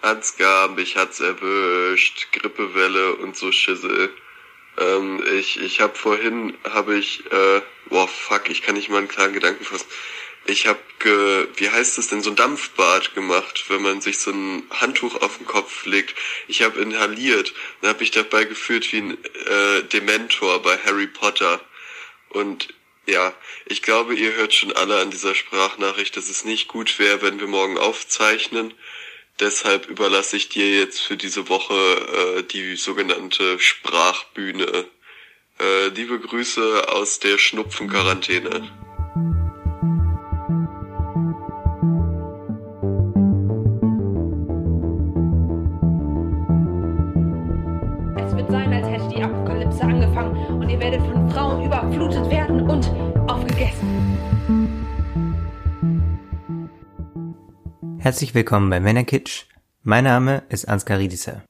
Ansgar, mich hat's erwischt, Grippewelle und so Schissel. Ähm, ich ich habe vorhin, habe ich, äh, boah fuck, ich kann nicht mal einen klaren Gedanken fassen. Ich habe, wie heißt es denn, so ein Dampfbad gemacht, wenn man sich so ein Handtuch auf den Kopf legt. Ich habe inhaliert, dann habe ich dabei gefühlt wie ein äh, Dementor bei Harry Potter. Und ja, ich glaube, ihr hört schon alle an dieser Sprachnachricht, dass es nicht gut wäre, wenn wir morgen aufzeichnen. Deshalb überlasse ich dir jetzt für diese Woche äh, die sogenannte Sprachbühne. Äh, liebe Grüße aus der Schnupfenquarantäne. Es wird sein, als hätte die Apokalypse angefangen und ihr werdet von Frauen überflutet werden und aufgegessen. Herzlich willkommen bei Männerkitsch. Mein Name ist Ansgar Riedisser.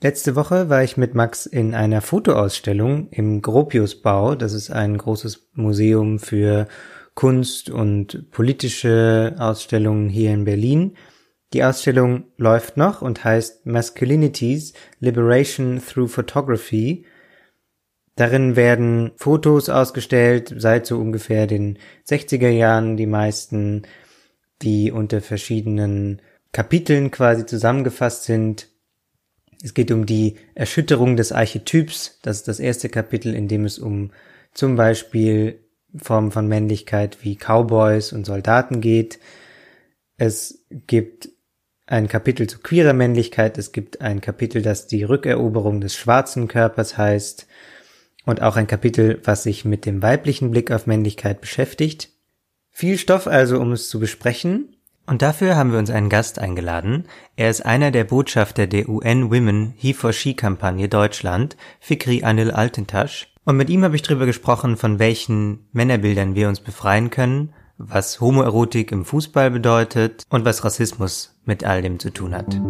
Letzte Woche war ich mit Max in einer Fotoausstellung im Gropiusbau. Das ist ein großes Museum für Kunst und politische Ausstellungen hier in Berlin. Die Ausstellung läuft noch und heißt Masculinities Liberation Through Photography. Darin werden Fotos ausgestellt, seit so ungefähr den 60er Jahren die meisten die unter verschiedenen Kapiteln quasi zusammengefasst sind. Es geht um die Erschütterung des Archetyps. Das ist das erste Kapitel, in dem es um zum Beispiel Formen von Männlichkeit wie Cowboys und Soldaten geht. Es gibt ein Kapitel zu queerer Männlichkeit. Es gibt ein Kapitel, das die Rückeroberung des schwarzen Körpers heißt. Und auch ein Kapitel, was sich mit dem weiblichen Blick auf Männlichkeit beschäftigt. Viel Stoff also, um es zu besprechen. Und dafür haben wir uns einen Gast eingeladen. Er ist einer der Botschafter der UN Women He for She Kampagne Deutschland, Fikri Anil Altentasch. Und mit ihm habe ich darüber gesprochen, von welchen Männerbildern wir uns befreien können, was Homoerotik im Fußball bedeutet und was Rassismus mit all dem zu tun hat.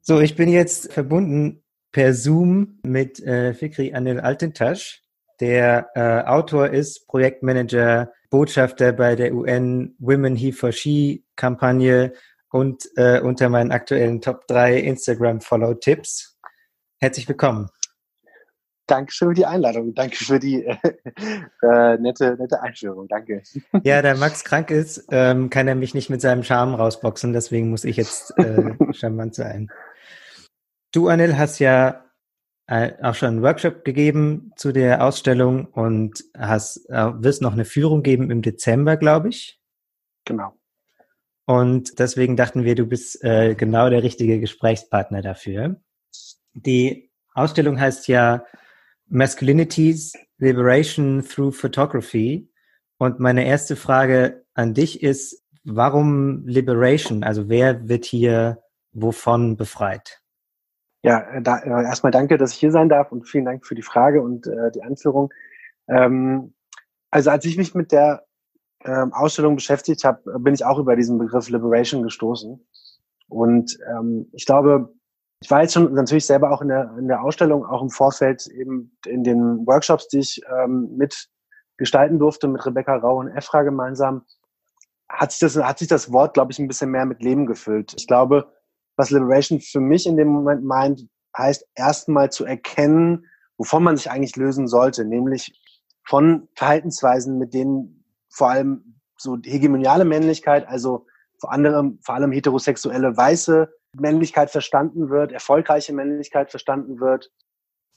So, ich bin jetzt verbunden per Zoom mit äh, Fikri Anil Altentasch, der äh, Autor ist, Projektmanager, Botschafter bei der UN Women He for She Kampagne und äh, unter meinen aktuellen Top 3 Instagram Follow Tipps. Herzlich willkommen. Dankeschön für die Einladung. Danke für die äh, äh, nette, nette Einführung. Danke. Ja, da Max krank ist, ähm, kann er mich nicht mit seinem Charme rausboxen. Deswegen muss ich jetzt äh, charmant sein. Du, Anil, hast ja äh, auch schon einen Workshop gegeben zu der Ausstellung und hast, äh, wirst noch eine Führung geben im Dezember, glaube ich. Genau. Und deswegen dachten wir, du bist äh, genau der richtige Gesprächspartner dafür. Die Ausstellung heißt ja Masculinities Liberation Through Photography. Und meine erste Frage an dich ist, warum Liberation? Also wer wird hier wovon befreit? Ja, äh, da, äh, erstmal danke, dass ich hier sein darf und vielen Dank für die Frage und äh, die Anführung. Ähm, also als ich mich mit der ähm, Ausstellung beschäftigt habe, bin ich auch über diesen Begriff Liberation gestoßen. Und ähm, ich glaube, ich war jetzt schon natürlich selber auch in der, in der Ausstellung, auch im Vorfeld eben in den Workshops, die ich ähm, mit gestalten durfte mit Rebecca Rau und Efra gemeinsam, hat sich das, hat sich das Wort, glaube ich, ein bisschen mehr mit Leben gefüllt. Ich glaube, was Liberation für mich in dem Moment meint, heißt erstmal zu erkennen, wovon man sich eigentlich lösen sollte, nämlich von Verhaltensweisen, mit denen vor allem so hegemoniale Männlichkeit, also vor anderem, vor allem heterosexuelle weiße Männlichkeit verstanden wird, erfolgreiche Männlichkeit verstanden wird,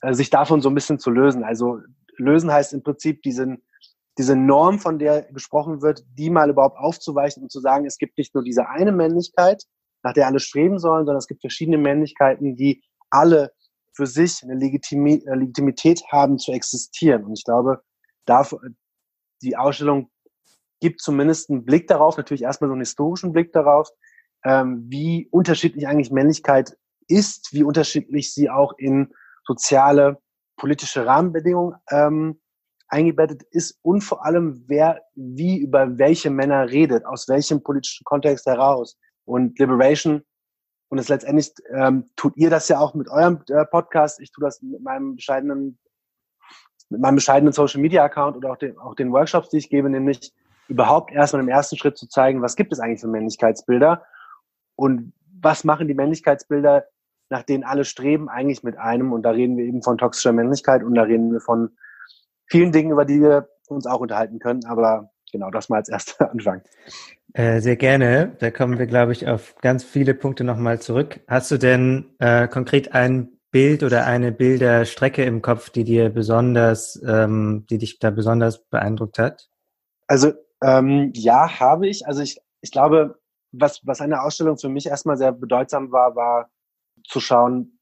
äh, sich davon so ein bisschen zu lösen. Also lösen heißt im Prinzip diesen, diese Norm, von der gesprochen wird, die mal überhaupt aufzuweichen und zu sagen, es gibt nicht nur diese eine Männlichkeit, nach der alle streben sollen, sondern es gibt verschiedene Männlichkeiten, die alle für sich eine Legitimität haben zu existieren. Und ich glaube, die Ausstellung gibt zumindest einen Blick darauf, natürlich erstmal so einen historischen Blick darauf, ähm, wie unterschiedlich eigentlich Männlichkeit ist, wie unterschiedlich sie auch in soziale, politische Rahmenbedingungen ähm, eingebettet ist und vor allem, wer wie über welche Männer redet, aus welchem politischen Kontext heraus. Und Liberation, und es letztendlich ähm, tut ihr das ja auch mit eurem äh, Podcast, ich tue das mit meinem bescheidenen, mit meinem bescheidenen Social Media Account oder auch den, auch den Workshops, die ich gebe, nämlich überhaupt erstmal im ersten Schritt zu zeigen, was gibt es eigentlich für Männlichkeitsbilder und was machen die Männlichkeitsbilder, nach denen alle streben, eigentlich mit einem. Und da reden wir eben von toxischer Männlichkeit und da reden wir von vielen Dingen, über die wir uns auch unterhalten können. Aber genau, das mal als erster Anfang. Äh, sehr gerne. Da kommen wir, glaube ich, auf ganz viele Punkte nochmal zurück. Hast du denn äh, konkret ein Bild oder eine Bilderstrecke im Kopf, die dir besonders, ähm, die dich da besonders beeindruckt hat? Also ähm, ja, habe ich. Also ich, ich glaube, was, was eine Ausstellung für mich erstmal sehr bedeutsam war, war zu schauen,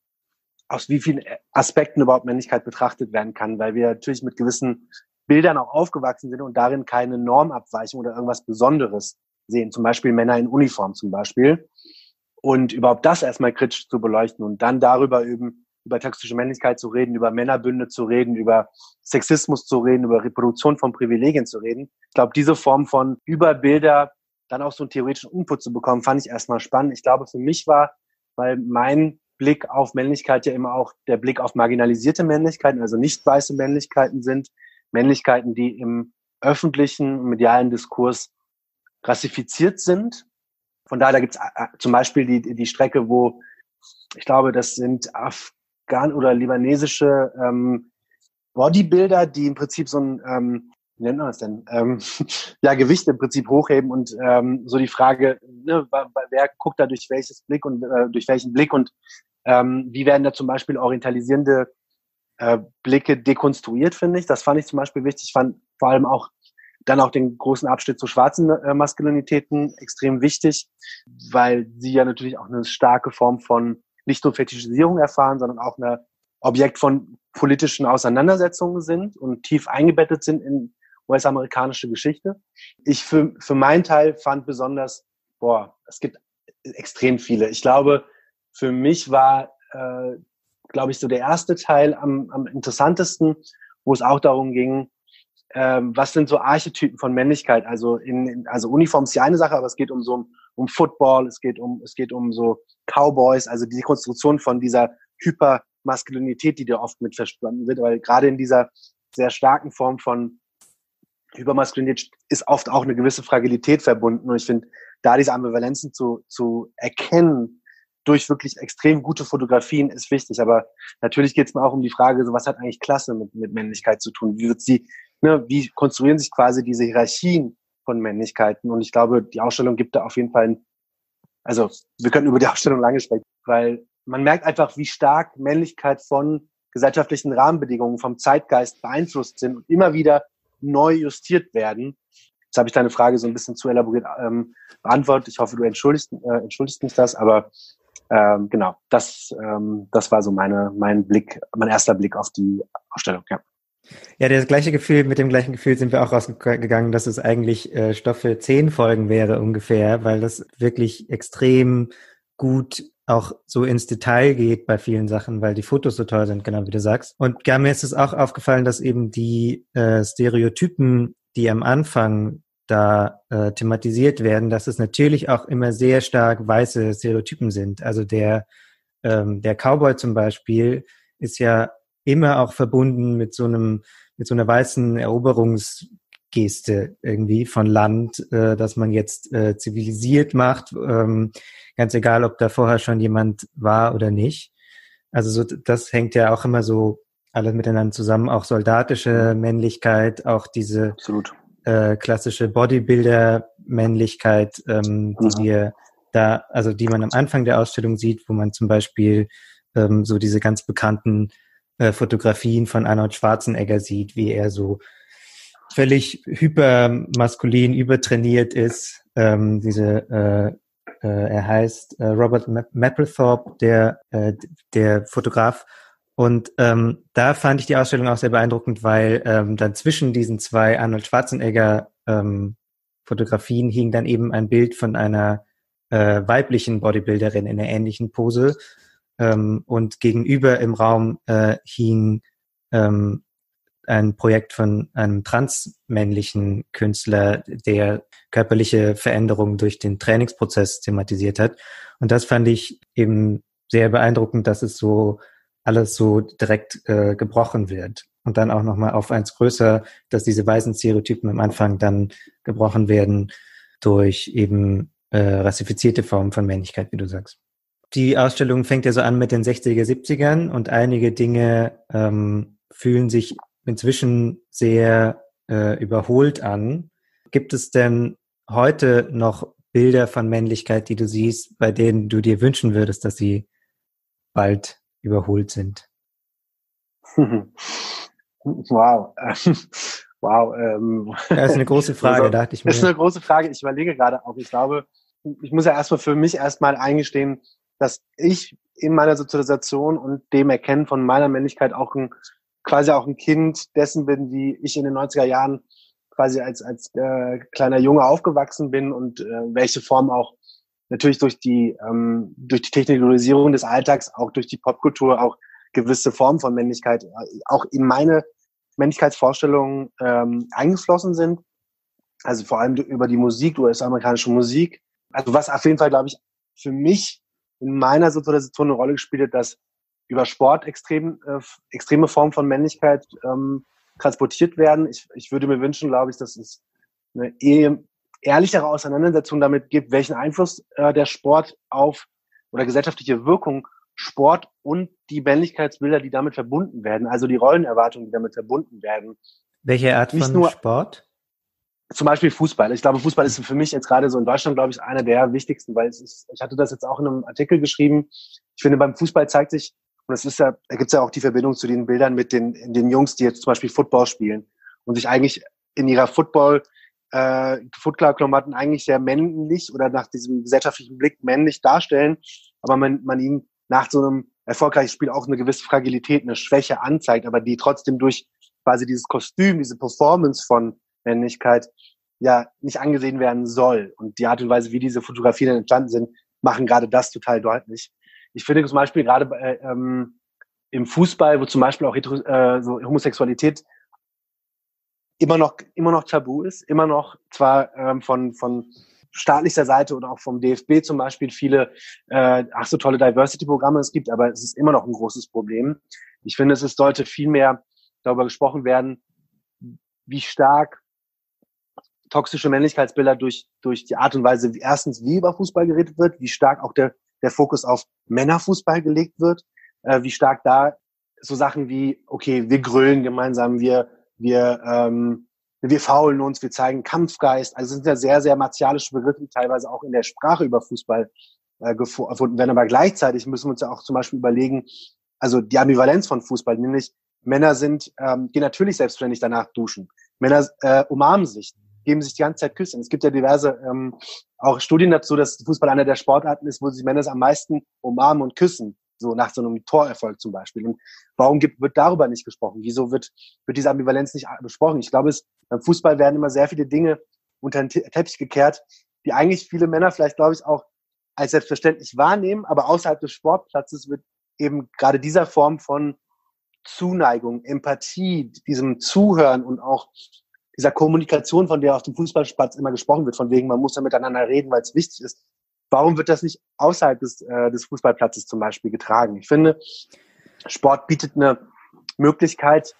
aus wie vielen Aspekten überhaupt Männlichkeit betrachtet werden kann, weil wir natürlich mit gewissen Bildern auch aufgewachsen sind und darin keine Normabweichung oder irgendwas Besonderes sehen, zum Beispiel Männer in Uniform zum Beispiel. Und überhaupt das erstmal kritisch zu beleuchten und dann darüber eben über toxische Männlichkeit zu reden, über Männerbünde zu reden, über Sexismus zu reden, über Reproduktion von Privilegien zu reden. Ich glaube, diese Form von Überbilder dann auch so einen theoretischen Input zu bekommen, fand ich erstmal spannend. Ich glaube, für mich war, weil mein Blick auf Männlichkeit ja immer auch der Blick auf marginalisierte Männlichkeiten, also nicht weiße Männlichkeiten sind, Männlichkeiten, die im öffentlichen, medialen Diskurs rassifiziert sind. Von daher, da gibt es äh, zum Beispiel die, die Strecke, wo ich glaube, das sind Afghan oder libanesische ähm, Bodybuilder, die im Prinzip so ein, ähm, wie nennt man das denn, ähm, ja, Gewicht im Prinzip hochheben und ähm, so die Frage, ne, wer guckt da durch welches Blick und äh, durch welchen Blick und ähm, wie werden da zum Beispiel orientalisierende äh, Blicke dekonstruiert, finde ich. Das fand ich zum Beispiel wichtig. Ich fand vor allem auch dann auch den großen Abschnitt zu schwarzen äh, Maskulinitäten extrem wichtig, weil sie ja natürlich auch eine starke Form von nicht nur Fetischisierung erfahren, sondern auch eine Objekt von politischen Auseinandersetzungen sind und tief eingebettet sind in US-amerikanische Geschichte. Ich für, für meinen Teil fand besonders, boah, es gibt extrem viele. Ich glaube, für mich war, äh, glaube ich, so der erste Teil am, am interessantesten, wo es auch darum ging, ähm, was sind so Archetypen von Männlichkeit? Also in, in also Uniform ist ja eine Sache, aber es geht um so um Football, es geht um es geht um so Cowboys, also die Konstruktion von dieser Hypermaskulinität, die da oft mit verstanden wird, weil gerade in dieser sehr starken Form von Hypermaskulinität ist oft auch eine gewisse Fragilität verbunden und ich finde, da diese Ambivalenzen zu zu erkennen durch wirklich extrem gute Fotografien ist wichtig. Aber natürlich geht es mir auch um die Frage, so was hat eigentlich Klasse mit, mit Männlichkeit zu tun? Wie wird sie ne, wie konstruieren sich quasi diese Hierarchien von Männlichkeiten? Und ich glaube, die Ausstellung gibt da auf jeden Fall, ein, also wir können über die Ausstellung lange sprechen, weil man merkt einfach, wie stark Männlichkeit von gesellschaftlichen Rahmenbedingungen, vom Zeitgeist beeinflusst sind und immer wieder neu justiert werden. Jetzt habe ich deine Frage so ein bisschen zu elaboriert ähm, beantwortet. Ich hoffe, du entschuldigst, äh, entschuldigst mich das, aber ähm, genau, das, ähm, das war so meine, mein Blick, mein erster Blick auf die Ausstellung, ja. Ja, das gleiche Gefühl, mit dem gleichen Gefühl sind wir auch rausgegangen, dass es eigentlich äh, Stoff für zehn Folgen wäre ungefähr, weil das wirklich extrem gut auch so ins Detail geht bei vielen Sachen, weil die Fotos so toll sind, genau wie du sagst. Und ja, mir ist es auch aufgefallen, dass eben die äh, Stereotypen, die am Anfang da äh, thematisiert werden, dass es natürlich auch immer sehr stark weiße Stereotypen sind. Also der, ähm, der Cowboy zum Beispiel ist ja immer auch verbunden mit so einem, mit so einer weißen Eroberungsgeste irgendwie von Land, äh, dass man jetzt äh, zivilisiert macht, ähm, ganz egal, ob da vorher schon jemand war oder nicht. Also so, das hängt ja auch immer so alles miteinander zusammen, auch soldatische Männlichkeit, auch diese Absolut. Äh, klassische Bodybuilder-Männlichkeit, ähm, die mhm. wir da, also die man am Anfang der Ausstellung sieht, wo man zum Beispiel ähm, so diese ganz bekannten äh, Fotografien von Arnold Schwarzenegger sieht, wie er so völlig hypermaskulin übertrainiert ist. Ähm, diese äh, äh, er heißt äh, Robert Mapplethorpe, der äh, der Fotograf. Und ähm, da fand ich die Ausstellung auch sehr beeindruckend, weil ähm, dann zwischen diesen zwei Arnold Schwarzenegger ähm, Fotografien hing dann eben ein Bild von einer äh, weiblichen Bodybuilderin in einer ähnlichen Pose ähm, und gegenüber im Raum äh, hing ähm, ein Projekt von einem transmännlichen Künstler, der körperliche Veränderungen durch den Trainingsprozess thematisiert hat. Und das fand ich eben sehr beeindruckend, dass es so alles so direkt äh, gebrochen wird. und dann auch nochmal auf eins größer, dass diese weißen Stereotypen am Anfang dann gebrochen werden durch eben äh, rassifizierte Formen von Männlichkeit, wie du sagst. Die Ausstellung fängt ja so an mit den 60er, 70ern und einige Dinge ähm, fühlen sich inzwischen sehr äh, überholt an. Gibt es denn heute noch Bilder von Männlichkeit, die du siehst, bei denen du dir wünschen würdest, dass sie bald überholt sind? Wow. wow. Ähm. Das ist eine große Frage, also, dachte ich mir. Das ist eine große Frage. Ich überlege gerade auch. Ich glaube, ich muss ja erstmal für mich erstmal eingestehen, dass ich in meiner Sozialisation und dem Erkennen von meiner Männlichkeit auch ein, quasi auch ein Kind dessen bin, wie ich in den 90er Jahren quasi als, als äh, kleiner Junge aufgewachsen bin und äh, welche Form auch natürlich durch die, ähm, durch die Technologisierung des Alltags, auch durch die Popkultur, auch gewisse Formen von Männlichkeit äh, auch in meine Männlichkeitsvorstellungen ähm, eingeflossen sind. Also vor allem über die Musik, US-amerikanische Musik. Also was auf jeden Fall, glaube ich, für mich in meiner Situation eine Rolle gespielt hat, dass über Sport extrem, äh, extreme Formen von Männlichkeit ähm, transportiert werden. Ich, ich würde mir wünschen, glaube ich, dass es eine eher ehrlichere Auseinandersetzung damit gibt, welchen Einfluss äh, der Sport auf oder gesellschaftliche Wirkung Sport und die Männlichkeitsbilder, die damit verbunden werden, also die Rollenerwartungen, die damit verbunden werden. Welche Art Nicht von nur, Sport? Zum Beispiel Fußball. Ich glaube, Fußball ist für mich jetzt gerade so in Deutschland, glaube ich, einer der wichtigsten, weil es ist, ich hatte das jetzt auch in einem Artikel geschrieben. Ich finde, beim Fußball zeigt sich, und es ist ja, da gibt es ja auch die Verbindung zu den Bildern mit den, den Jungs, die jetzt zum Beispiel Football spielen und sich eigentlich in ihrer Football äh, Football-Klamotten eigentlich sehr männlich oder nach diesem gesellschaftlichen Blick männlich darstellen, aber man, man ihnen nach so einem erfolgreichen Spiel auch eine gewisse Fragilität, eine Schwäche anzeigt, aber die trotzdem durch quasi dieses Kostüm, diese Performance von Männlichkeit ja nicht angesehen werden soll. Und die Art und Weise, wie diese Fotografien entstanden sind, machen gerade das total deutlich. Ich finde zum Beispiel gerade äh, ähm, im Fußball, wo zum Beispiel auch Hetero, äh, so Homosexualität immer noch immer noch tabu ist, immer noch zwar ähm, von von staatlicher Seite oder auch vom DFB zum Beispiel viele, äh, ach so tolle Diversity-Programme es gibt, aber es ist immer noch ein großes Problem. Ich finde, es sollte viel mehr darüber gesprochen werden, wie stark toxische Männlichkeitsbilder durch, durch die Art und Weise, wie erstens, wie über Fußball geredet wird, wie stark auch der, der Fokus auf Männerfußball gelegt wird, äh, wie stark da so Sachen wie, okay, wir grölen gemeinsam, wir, wir ähm, wir faulen uns, wir zeigen Kampfgeist. Also sind ja sehr, sehr martialische Begriffe, die teilweise auch in der Sprache über Fußball äh, gefunden werden. Aber gleichzeitig müssen wir uns ja auch zum Beispiel überlegen, also die Ambivalenz von Fußball, nämlich Männer sind, ähm, gehen natürlich selbstständig danach duschen. Männer äh, umarmen sich, geben sich die ganze Zeit Küssen. Es gibt ja diverse ähm, auch Studien dazu, dass Fußball einer der Sportarten ist, wo sich Männer am meisten umarmen und küssen so nach so einem Torerfolg zum Beispiel. Und warum gibt, wird darüber nicht gesprochen? Wieso wird, wird diese Ambivalenz nicht besprochen? Ich glaube, es, beim Fußball werden immer sehr viele Dinge unter den Teppich gekehrt, die eigentlich viele Männer vielleicht, glaube ich, auch als selbstverständlich wahrnehmen, aber außerhalb des Sportplatzes wird eben gerade dieser Form von Zuneigung, Empathie, diesem Zuhören und auch dieser Kommunikation, von der auf dem Fußballplatz immer gesprochen wird, von wegen, man muss ja miteinander reden, weil es wichtig ist, Warum wird das nicht außerhalb des, äh, des Fußballplatzes zum Beispiel getragen? Ich finde, Sport bietet eine Möglichkeit,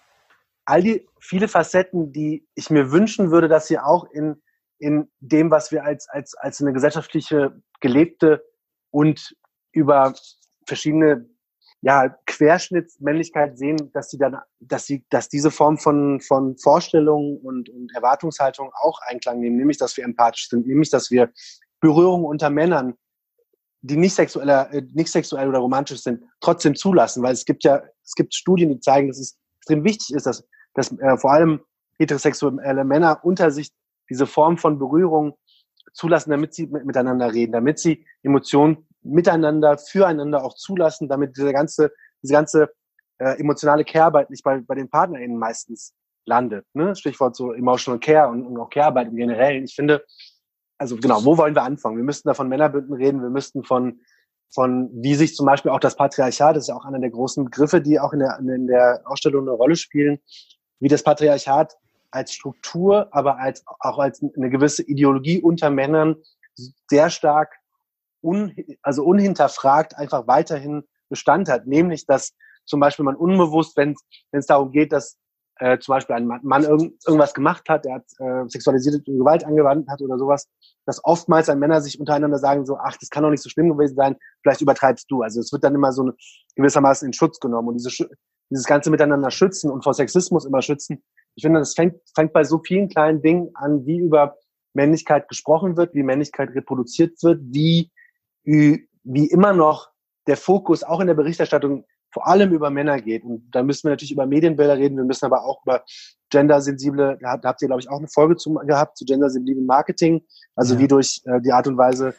all die viele Facetten, die ich mir wünschen würde, dass sie auch in, in dem, was wir als, als, als eine gesellschaftliche, gelebte und über verschiedene ja, Querschnittsmännlichkeit sehen, dass sie dann, dass sie, dass diese Form von, von Vorstellungen und, und Erwartungshaltung auch Einklang nehmen, nämlich, dass wir empathisch sind, nämlich, dass wir Berührungen unter Männern, die nicht sexuell, äh, nicht sexuell oder romantisch sind, trotzdem zulassen, weil es gibt ja, es gibt Studien, die zeigen, dass es extrem wichtig ist, dass, dass äh, vor allem heterosexuelle Männer unter sich diese Form von Berührung zulassen, damit sie miteinander reden, damit sie Emotionen miteinander, füreinander auch zulassen, damit diese ganze, diese ganze äh, emotionale Care-Arbeit nicht bei, bei den PartnerInnen meistens landet. Ne? Stichwort so Emotional Care und, und auch Care-Arbeit im Generellen. Ich finde, also genau, wo wollen wir anfangen? Wir müssten da von Männerbünden reden, wir müssten von, von wie sich zum Beispiel auch das Patriarchat, das ist ja auch einer der großen Begriffe, die auch in der, in der Ausstellung eine Rolle spielen, wie das Patriarchat als Struktur, aber als, auch als eine gewisse Ideologie unter Männern sehr stark un, also unhinterfragt einfach weiterhin Bestand hat. Nämlich, dass zum Beispiel man unbewusst, wenn es darum geht, dass äh, zum Beispiel ein Mann irgend, irgendwas gemacht hat, der hat äh, sexualisierte Gewalt angewandt hat oder sowas, dass oftmals dann Männer sich untereinander sagen so, ach, das kann doch nicht so schlimm gewesen sein, vielleicht übertreibst du. Also es wird dann immer so gewissermaßen in Schutz genommen und diese, dieses ganze Miteinander schützen und vor Sexismus immer schützen. Ich finde, das fängt, fängt bei so vielen kleinen Dingen an, wie über Männlichkeit gesprochen wird, wie Männlichkeit reproduziert wird, wie, wie immer noch der Fokus auch in der Berichterstattung vor allem über Männer geht. Und da müssen wir natürlich über Medienbilder reden, wir müssen aber auch über gendersensible, da habt ihr, glaube ich, auch eine Folge zu, gehabt zu gendersensiblen Marketing, also ja. wie durch äh, die Art und Weise,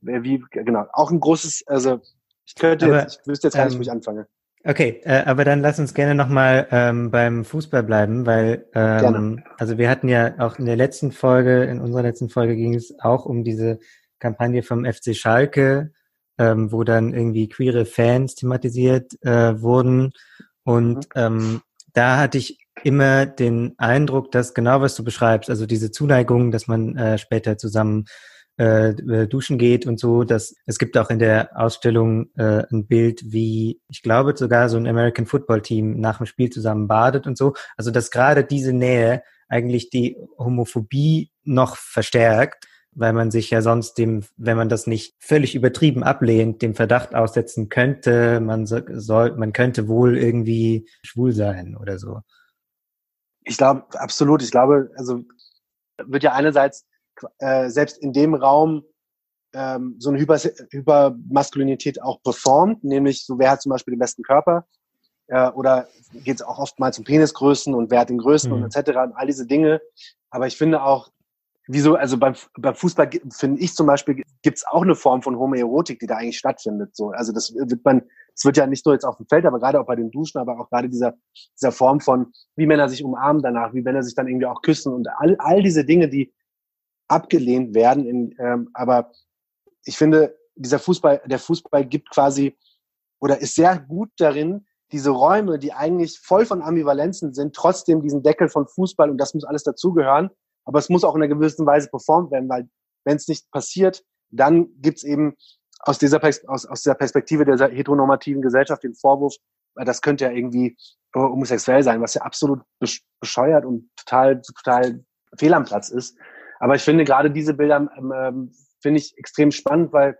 wie, genau, auch ein großes, also ich könnte aber, jetzt, ich wüsste jetzt gar nicht, ähm, wo ich anfange. Okay, äh, aber dann lass uns gerne nochmal ähm, beim Fußball bleiben, weil ähm, also wir hatten ja auch in der letzten Folge, in unserer letzten Folge ging es auch um diese Kampagne vom FC Schalke, ähm, wo dann irgendwie queere Fans thematisiert äh, wurden. Und mhm. ähm, da hatte ich immer den Eindruck, dass genau was du beschreibst, also diese Zuneigung, dass man äh, später zusammen äh, äh, duschen geht und so. Dass es gibt auch in der Ausstellung äh, ein Bild, wie ich glaube sogar so ein American Football Team nach dem Spiel zusammen badet und so. Also dass gerade diese Nähe eigentlich die Homophobie noch verstärkt weil man sich ja sonst dem, wenn man das nicht völlig übertrieben ablehnt, dem Verdacht aussetzen könnte, man soll, man könnte wohl irgendwie schwul sein oder so. Ich glaube, absolut. Ich glaube, also wird ja einerseits äh, selbst in dem Raum ähm, so eine Hyper Hypermaskulinität auch performt, nämlich so wer hat zum Beispiel den besten Körper äh, oder geht es auch oftmals um Penisgrößen und wer hat den größten mhm. und etc. und all diese Dinge. Aber ich finde auch, wieso, also beim, beim Fußball finde ich zum Beispiel, gibt es auch eine Form von Homoerotik, die da eigentlich stattfindet. So, also das wird man, es wird ja nicht nur jetzt auf dem Feld, aber gerade auch bei den Duschen, aber auch gerade dieser, dieser Form von, wie Männer sich umarmen danach, wie Männer sich dann irgendwie auch küssen und all, all diese Dinge, die abgelehnt werden. In, ähm, aber ich finde, dieser Fußball, der Fußball gibt quasi oder ist sehr gut darin, diese Räume, die eigentlich voll von Ambivalenzen sind, trotzdem diesen Deckel von Fußball und das muss alles dazugehören. Aber es muss auch in einer gewissen Weise performt werden, weil wenn es nicht passiert, dann gibt's eben aus dieser, aus, aus dieser Perspektive der heteronormativen Gesellschaft den Vorwurf, das könnte ja irgendwie homosexuell sein, was ja absolut bescheuert und total, total fehl am Platz ist. Aber ich finde gerade diese Bilder ähm, ähm, finde ich extrem spannend, weil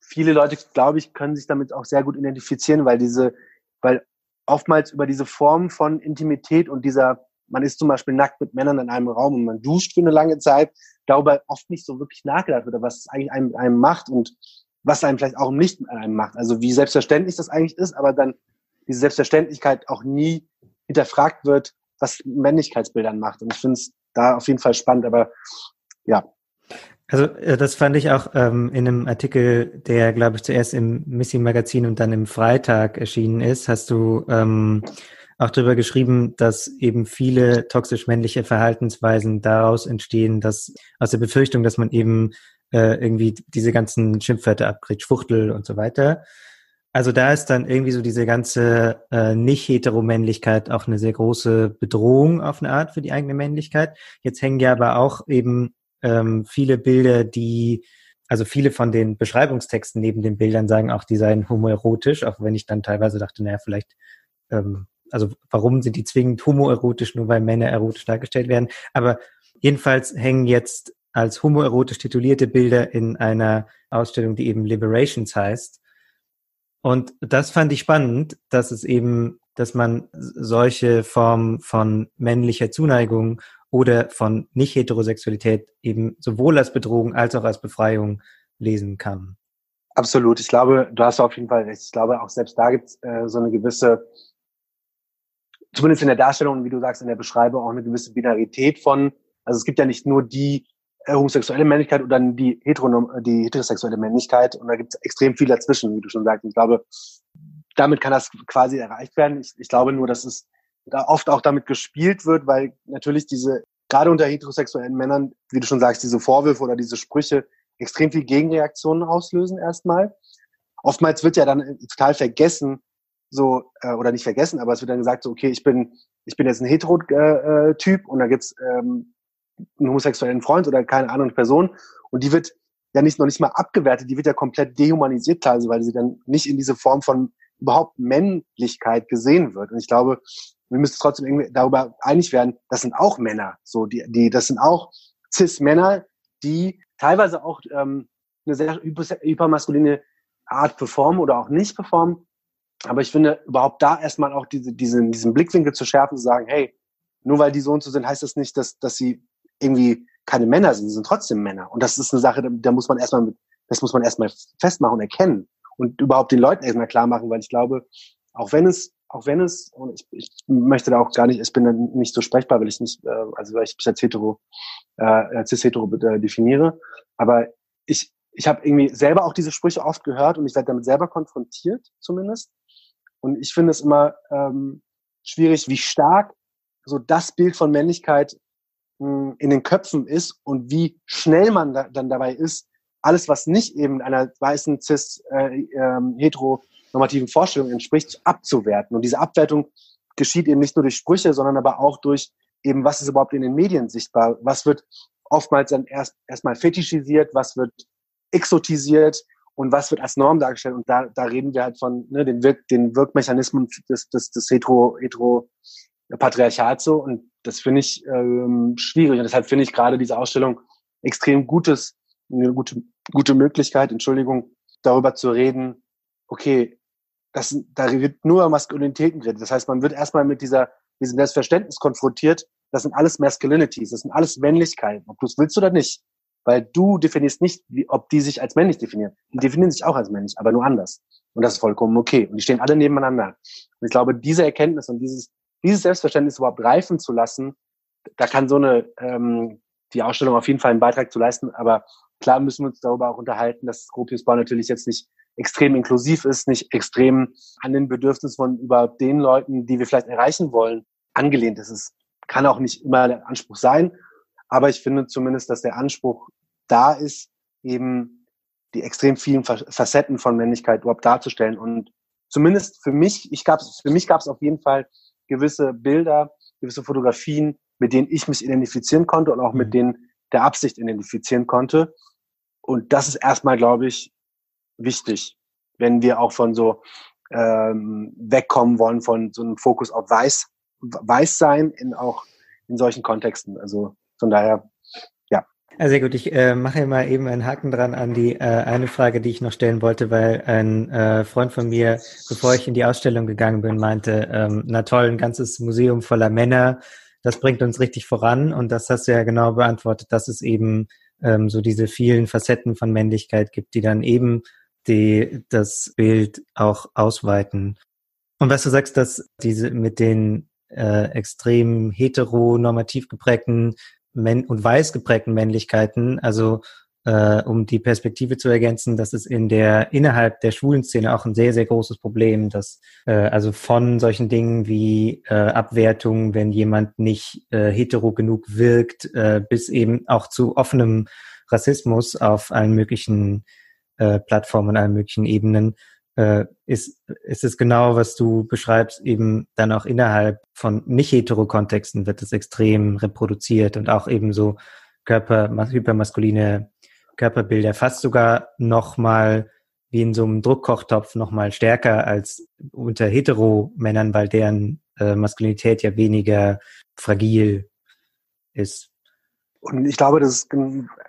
viele Leute, glaube ich, können sich damit auch sehr gut identifizieren, weil diese, weil oftmals über diese Form von Intimität und dieser, man ist zum Beispiel nackt mit Männern in einem Raum und man duscht für eine lange Zeit, darüber oft nicht so wirklich nachgedacht wird, was es eigentlich einem, einem macht und was einem vielleicht auch nicht mit einem macht. Also wie selbstverständlich das eigentlich ist, aber dann diese Selbstverständlichkeit auch nie hinterfragt wird, was Männlichkeitsbildern macht. Und ich finde es da auf jeden Fall spannend, aber ja. Also äh, das fand ich auch ähm, in einem Artikel, der, glaube ich, zuerst im Missy Magazin und dann im Freitag erschienen ist, hast du ähm, auch darüber geschrieben, dass eben viele toxisch männliche Verhaltensweisen daraus entstehen, dass aus der Befürchtung, dass man eben äh, irgendwie diese ganzen Schimpfwörter abkriegt, Schwuchtel und so weiter. Also da ist dann irgendwie so diese ganze äh, Nicht-Heteromännlichkeit auch eine sehr große Bedrohung auf eine Art für die eigene Männlichkeit. Jetzt hängen ja aber auch eben ähm, viele Bilder, die, also viele von den Beschreibungstexten neben den Bildern sagen auch, die seien homoerotisch, auch wenn ich dann teilweise dachte, naja, vielleicht, ähm, also warum sind die zwingend homoerotisch, nur weil Männer erotisch dargestellt werden? Aber jedenfalls hängen jetzt als homoerotisch titulierte Bilder in einer Ausstellung, die eben Liberations heißt und das fand ich spannend, dass es eben, dass man solche Formen von männlicher Zuneigung oder von Nicht-Heterosexualität eben sowohl als Bedrohung als auch als Befreiung lesen kann. Absolut. Ich glaube, du hast auf jeden Fall recht. Ich glaube, auch selbst da gibt es äh, so eine gewisse, zumindest in der Darstellung, wie du sagst, in der Beschreibung auch eine gewisse Binarität von, also es gibt ja nicht nur die äh, homosexuelle Männlichkeit oder die, heteronom die heterosexuelle Männlichkeit. Und da gibt es extrem viel dazwischen, wie du schon sagst. Ich glaube, damit kann das quasi erreicht werden. Ich, ich glaube nur, dass es da oft auch damit gespielt wird, weil natürlich diese, gerade unter heterosexuellen Männern, wie du schon sagst, diese Vorwürfe oder diese Sprüche extrem viel Gegenreaktionen auslösen erstmal. Oftmals wird ja dann total vergessen, so, äh, oder nicht vergessen, aber es wird dann gesagt, so, okay, ich bin, ich bin jetzt ein Hetero-Typ äh, und da gibt's ähm, einen homosexuellen Freund oder keine andere Person und die wird ja nicht noch nicht mal abgewertet, die wird ja komplett dehumanisiert teilweise, weil sie dann nicht in diese Form von überhaupt Männlichkeit gesehen wird. Und ich glaube, wir müssen trotzdem irgendwie darüber einig werden, das sind auch Männer. So, die, die, das sind auch Cis-Männer, die teilweise auch ähm, eine sehr hypermaskuline Art performen oder auch nicht performen. Aber ich finde, überhaupt da erstmal auch diese, diesen, diesen Blickwinkel zu schärfen, zu sagen, hey, nur weil die so und so sind, heißt das nicht, dass, dass sie irgendwie keine Männer sind. Sie sind trotzdem Männer. Und das ist eine Sache, da, muss man erstmal das muss man erstmal festmachen und erkennen und überhaupt den Leuten erstmal klar machen, weil ich glaube, auch wenn es auch wenn es, und ich, ich möchte da auch gar nicht, ich bin dann nicht so sprechbar, weil ich nicht, äh, also weil ich mich als hetero, äh, als cis-hetero äh, definiere, aber ich, ich habe irgendwie selber auch diese Sprüche oft gehört und ich werde damit selber konfrontiert zumindest. Und ich finde es immer ähm, schwierig, wie stark so das Bild von Männlichkeit mh, hm, in den Köpfen ist und wie schnell man da, dann dabei ist, alles, was nicht eben einer weißen cis äh, ähm, hetero normativen Vorstellung entspricht, abzuwerten. Und diese Abwertung geschieht eben nicht nur durch Sprüche, sondern aber auch durch eben, was ist überhaupt in den Medien sichtbar? Was wird oftmals dann erst erstmal fetischisiert, was wird exotisiert und was wird als Norm dargestellt? Und da, da reden wir halt von ne, den, Wirk den Wirkmechanismen des, des, des hetero, hetero Patriarchats so. Und das finde ich ähm, schwierig. Und deshalb finde ich gerade diese Ausstellung extrem gutes, eine gute, gute Möglichkeit, Entschuldigung, darüber zu reden, okay, das, da wird nur Maskulinitäten geredet. Das heißt, man wird erstmal mit dieser, diesem Selbstverständnis konfrontiert, das sind alles Masculinities, das sind alles Männlichkeiten, ob du es willst oder nicht. Weil du definierst nicht, wie, ob die sich als männlich definieren. Die definieren sich auch als männlich, aber nur anders. Und das ist vollkommen okay. Und die stehen alle nebeneinander. Und ich glaube, diese Erkenntnis und dieses, dieses Selbstverständnis überhaupt reifen zu lassen, da kann so eine, ähm, die Ausstellung auf jeden Fall einen Beitrag zu leisten. Aber klar müssen wir uns darüber auch unterhalten, dass Gropiusbau natürlich jetzt nicht extrem inklusiv ist, nicht extrem an den Bedürfnissen von über den Leuten, die wir vielleicht erreichen wollen, angelehnt ist. Es kann auch nicht immer der Anspruch sein, aber ich finde zumindest, dass der Anspruch da ist, eben die extrem vielen Facetten von Männlichkeit überhaupt darzustellen. Und zumindest für mich, ich gab's, für mich gab es auf jeden Fall gewisse Bilder, gewisse Fotografien, mit denen ich mich identifizieren konnte und auch mit mhm. denen der Absicht identifizieren konnte. Und das ist erstmal, glaube ich, wichtig, wenn wir auch von so ähm, wegkommen wollen von so einem Fokus auf Weiß, Weiß sein in auch in solchen Kontexten. Also von daher, ja. Also sehr gut, ich äh, mache mal eben einen Haken dran an die äh, eine Frage, die ich noch stellen wollte, weil ein äh, Freund von mir, bevor ich in die Ausstellung gegangen bin, meinte, ähm, na toll, ein ganzes Museum voller Männer, das bringt uns richtig voran und das hast du ja genau beantwortet, dass es eben ähm, so diese vielen Facetten von Männlichkeit gibt, die dann eben die das Bild auch ausweiten. Und was du sagst, dass diese mit den äh, extrem heteronormativ geprägten und weiß geprägten Männlichkeiten, also äh, um die Perspektive zu ergänzen, das ist in der innerhalb der schwulen Szene auch ein sehr sehr großes Problem, dass äh, also von solchen Dingen wie äh, Abwertung, wenn jemand nicht äh, hetero genug wirkt, äh, bis eben auch zu offenem Rassismus auf allen möglichen äh, Plattformen, allen möglichen Ebenen, äh, ist, ist es genau, was du beschreibst, eben dann auch innerhalb von nicht-hetero-Kontexten wird es extrem reproduziert und auch eben so Körper, hypermaskuline Körperbilder, fast sogar nochmal wie in so einem Druckkochtopf nochmal stärker als unter Hetero-Männern, weil deren äh, Maskulinität ja weniger fragil ist. Und ich glaube, das ist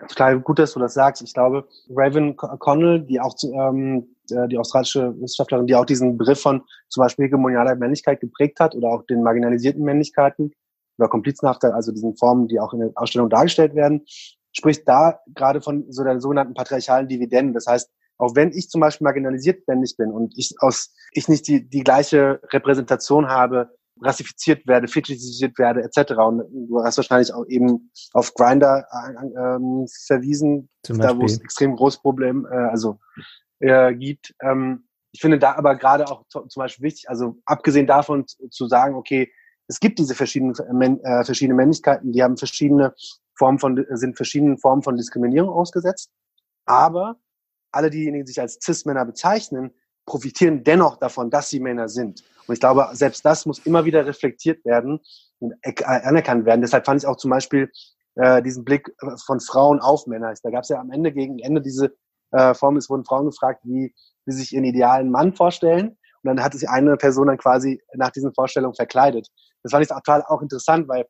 total gut, dass du das sagst. Ich glaube, Raven Connell, die auch ähm, die australische Wissenschaftlerin, die auch diesen Begriff von zum Beispiel hegemonialer Männlichkeit geprägt hat oder auch den marginalisierten Männlichkeiten oder Komplizenhafter, also diesen Formen, die auch in der Ausstellung dargestellt werden, spricht da gerade von so der sogenannten patriarchalen Dividenden. Das heißt, auch wenn ich zum Beispiel marginalisiert männlich bin und ich aus ich nicht die, die gleiche Repräsentation habe rassifiziert werde, fetischisiert werde, etc. Und du hast wahrscheinlich auch eben auf Grinder ähm, verwiesen, da wo es extrem großes Problem äh, also äh, gibt. Ähm, ich finde da aber gerade auch zum Beispiel wichtig, also abgesehen davon zu sagen, okay, es gibt diese verschiedenen äh, verschiedene Männlichkeiten, die haben verschiedene Formen von sind verschiedenen Formen von Diskriminierung ausgesetzt, aber alle diejenigen, die sich als Cis-Männer bezeichnen, profitieren dennoch davon, dass sie Männer sind. Und ich glaube, selbst das muss immer wieder reflektiert werden und anerkannt werden. Deshalb fand ich auch zum Beispiel äh, diesen Blick äh, von Frauen auf Männer. Da gab es ja am Ende gegen Ende diese äh, Form, es wurden Frauen gefragt, wie, sie sich ihren idealen Mann vorstellen. Und dann hatte sich eine Person dann quasi nach diesen Vorstellungen verkleidet. das fand ich total auch interessant, weil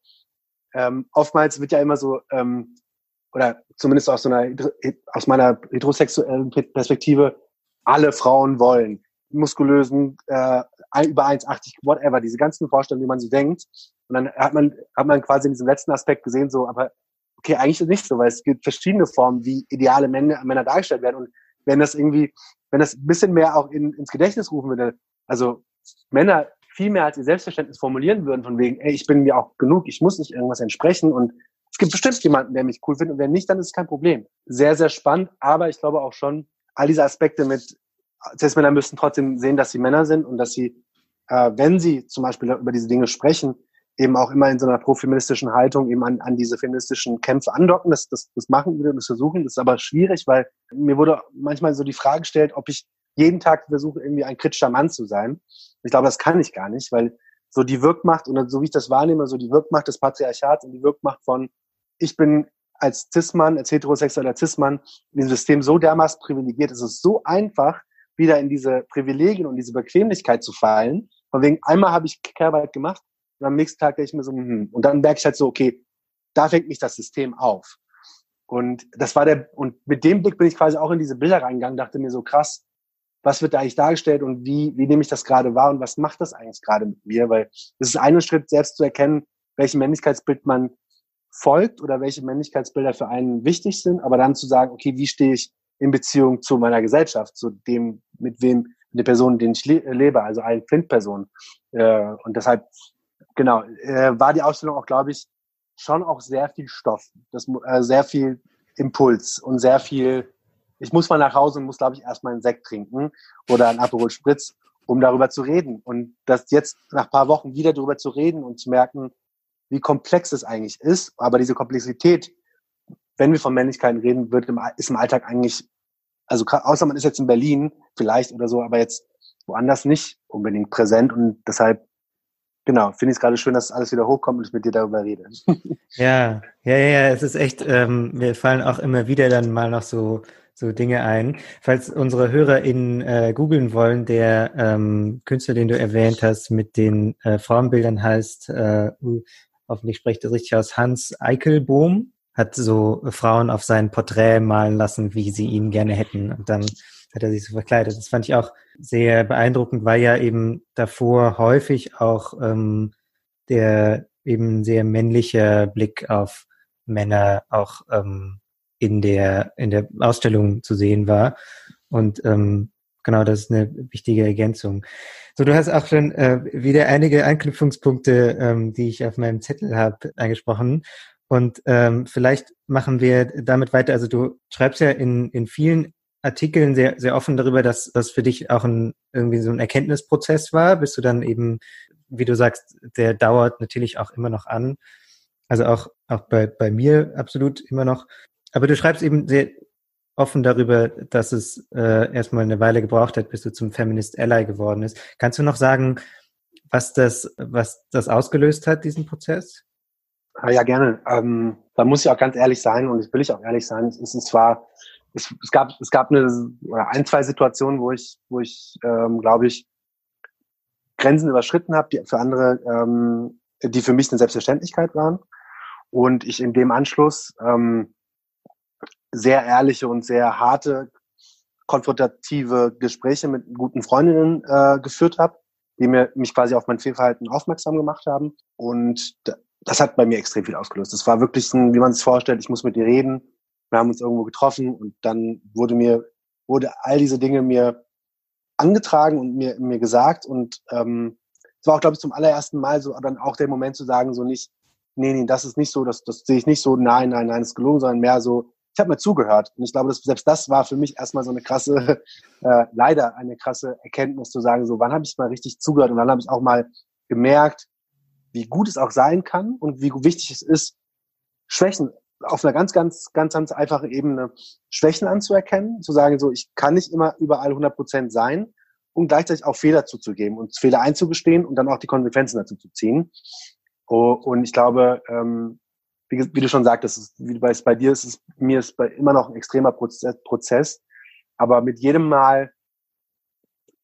ähm, oftmals wird ja immer so, ähm, oder zumindest aus so einer, aus meiner heterosexuellen Perspektive, alle Frauen wollen muskulösen, äh, über 1,80, whatever, diese ganzen Vorstellungen, die man so denkt. Und dann hat man, hat man quasi in diesem letzten Aspekt gesehen, so, aber okay, eigentlich ist nicht so, weil es gibt verschiedene Formen, wie ideale Männer, Männer dargestellt werden. Und wenn das irgendwie, wenn das ein bisschen mehr auch in, ins Gedächtnis rufen würde, also Männer viel mehr als ihr Selbstverständnis formulieren würden, von wegen, ey, ich bin mir auch genug, ich muss nicht irgendwas entsprechen und es gibt bestimmt jemanden, der mich cool findet und wenn nicht, dann ist es kein Problem. Sehr, sehr spannend, aber ich glaube auch schon, all diese Aspekte mit Cis-Männer müssen trotzdem sehen, dass sie Männer sind und dass sie, äh, wenn sie zum Beispiel über diese Dinge sprechen, eben auch immer in so einer profeministischen Haltung eben an, an diese feministischen Kämpfe andocken. Das, das, das machen wir, das versuchen. Das ist aber schwierig, weil mir wurde manchmal so die Frage gestellt, ob ich jeden Tag versuche, irgendwie ein kritischer Mann zu sein. Ich glaube, das kann ich gar nicht, weil so die Wirkmacht und so wie ich das wahrnehme, so die Wirkmacht des Patriarchats und die Wirkmacht von, ich bin als Cis-Mann, als heterosexueller Cis-Mann in diesem System so dermaßen privilegiert, es ist so einfach, wieder in diese Privilegien und diese Bequemlichkeit zu fallen. Von wegen, einmal habe ich Kehrarbeit gemacht und am nächsten Tag denke ich mir so, hm, und dann merke ich halt so, okay, da fängt mich das System auf. Und das war der, und mit dem Blick bin ich quasi auch in diese Bilder reingegangen, dachte mir so krass, was wird da eigentlich dargestellt und wie, wie nehme ich das gerade wahr und was macht das eigentlich gerade mit mir? Weil es ist ein Schritt, selbst zu erkennen, welchem Männlichkeitsbild man folgt oder welche Männlichkeitsbilder für einen wichtig sind, aber dann zu sagen, okay, wie stehe ich in Beziehung zu meiner Gesellschaft, zu dem, mit wem, mit der Person, den ich le lebe, also eine Flint-Person. Äh, und deshalb, genau, äh, war die Ausstellung auch, glaube ich, schon auch sehr viel Stoff, das, äh, sehr viel Impuls und sehr viel, ich muss mal nach Hause und muss, glaube ich, erstmal einen Sekt trinken oder einen Aperol Spritz, um darüber zu reden. Und das jetzt nach paar Wochen wieder darüber zu reden und zu merken, wie komplex es eigentlich ist, aber diese Komplexität, wenn wir von Männlichkeiten reden, wird im, ist im Alltag eigentlich also außer man ist jetzt in Berlin vielleicht oder so, aber jetzt woanders nicht unbedingt präsent und deshalb Genau, finde ich es gerade schön, dass alles wieder hochkommt und ich mit dir darüber rede. Ja, ja, ja, es ist echt, ähm, mir fallen auch immer wieder dann mal noch so, so Dinge ein. Falls unsere HörerInnen äh, googeln wollen, der ähm, Künstler, den du erwähnt hast, mit den äh, Frauenbildern heißt, äh, hoffentlich spricht das richtig aus, Hans Eichelbohm hat so Frauen auf sein Porträt malen lassen, wie sie ihn gerne hätten. Und dann hat er sich so verkleidet. Das fand ich auch sehr beeindruckend, weil ja eben davor häufig auch ähm, der eben sehr männliche Blick auf Männer auch ähm, in der in der Ausstellung zu sehen war. Und ähm, genau, das ist eine wichtige Ergänzung. So, du hast auch schon äh, wieder einige Anknüpfungspunkte, ähm, die ich auf meinem Zettel habe, angesprochen. Und ähm, vielleicht machen wir damit weiter. Also du schreibst ja in, in vielen Artikeln sehr, sehr offen darüber, dass das für dich auch ein, irgendwie so ein Erkenntnisprozess war, bis du dann eben, wie du sagst, der dauert natürlich auch immer noch an. Also auch, auch bei, bei mir absolut immer noch. Aber du schreibst eben sehr offen darüber, dass es äh, erstmal eine Weile gebraucht hat, bis du zum Feminist Ally geworden ist. Kannst du noch sagen, was das, was das ausgelöst hat, diesen Prozess? Ah, ja, gerne. Ähm, da muss ich auch ganz ehrlich sein und das will ich auch ehrlich sein. Es ist zwar, es, es gab, es gab eine oder ein, zwei Situationen, wo ich, wo ich, ähm, glaube ich, Grenzen überschritten habe, die für andere, ähm, die für mich eine Selbstverständlichkeit waren. Und ich in dem Anschluss ähm, sehr ehrliche und sehr harte, konfrontative Gespräche mit guten Freundinnen äh, geführt habe, die mir mich quasi auf mein Fehlverhalten aufmerksam gemacht haben. Und das hat bei mir extrem viel ausgelöst. Das war wirklich ein, wie man es vorstellt, ich muss mit dir reden. Wir haben uns irgendwo getroffen und dann wurde mir, wurde all diese Dinge mir angetragen und mir, mir gesagt. Und ähm, es war auch, glaube ich, zum allerersten Mal so dann auch der Moment zu sagen, so nicht, nee, nee, das ist nicht so, das, das sehe ich nicht so, nein, nein, nein, ist gelogen, sondern mehr so, ich habe mir zugehört. Und ich glaube, dass selbst das war für mich erstmal so eine krasse, äh, leider eine krasse Erkenntnis zu sagen, so wann habe ich mal richtig zugehört und dann habe ich auch mal gemerkt, wie gut es auch sein kann und wie wichtig es ist, Schwächen auf einer ganz, ganz, ganz, ganz einfachen Ebene Schwächen anzuerkennen, zu sagen, so, ich kann nicht immer überall 100 Prozent sein und gleichzeitig auch Fehler zuzugeben und Fehler einzugestehen und dann auch die Konsequenzen dazu zu ziehen. Und ich glaube, ähm, wie, wie du schon sagtest, wie bei, bei dir ist es, mir ist bei immer noch ein extremer Prozess, aber mit jedem Mal,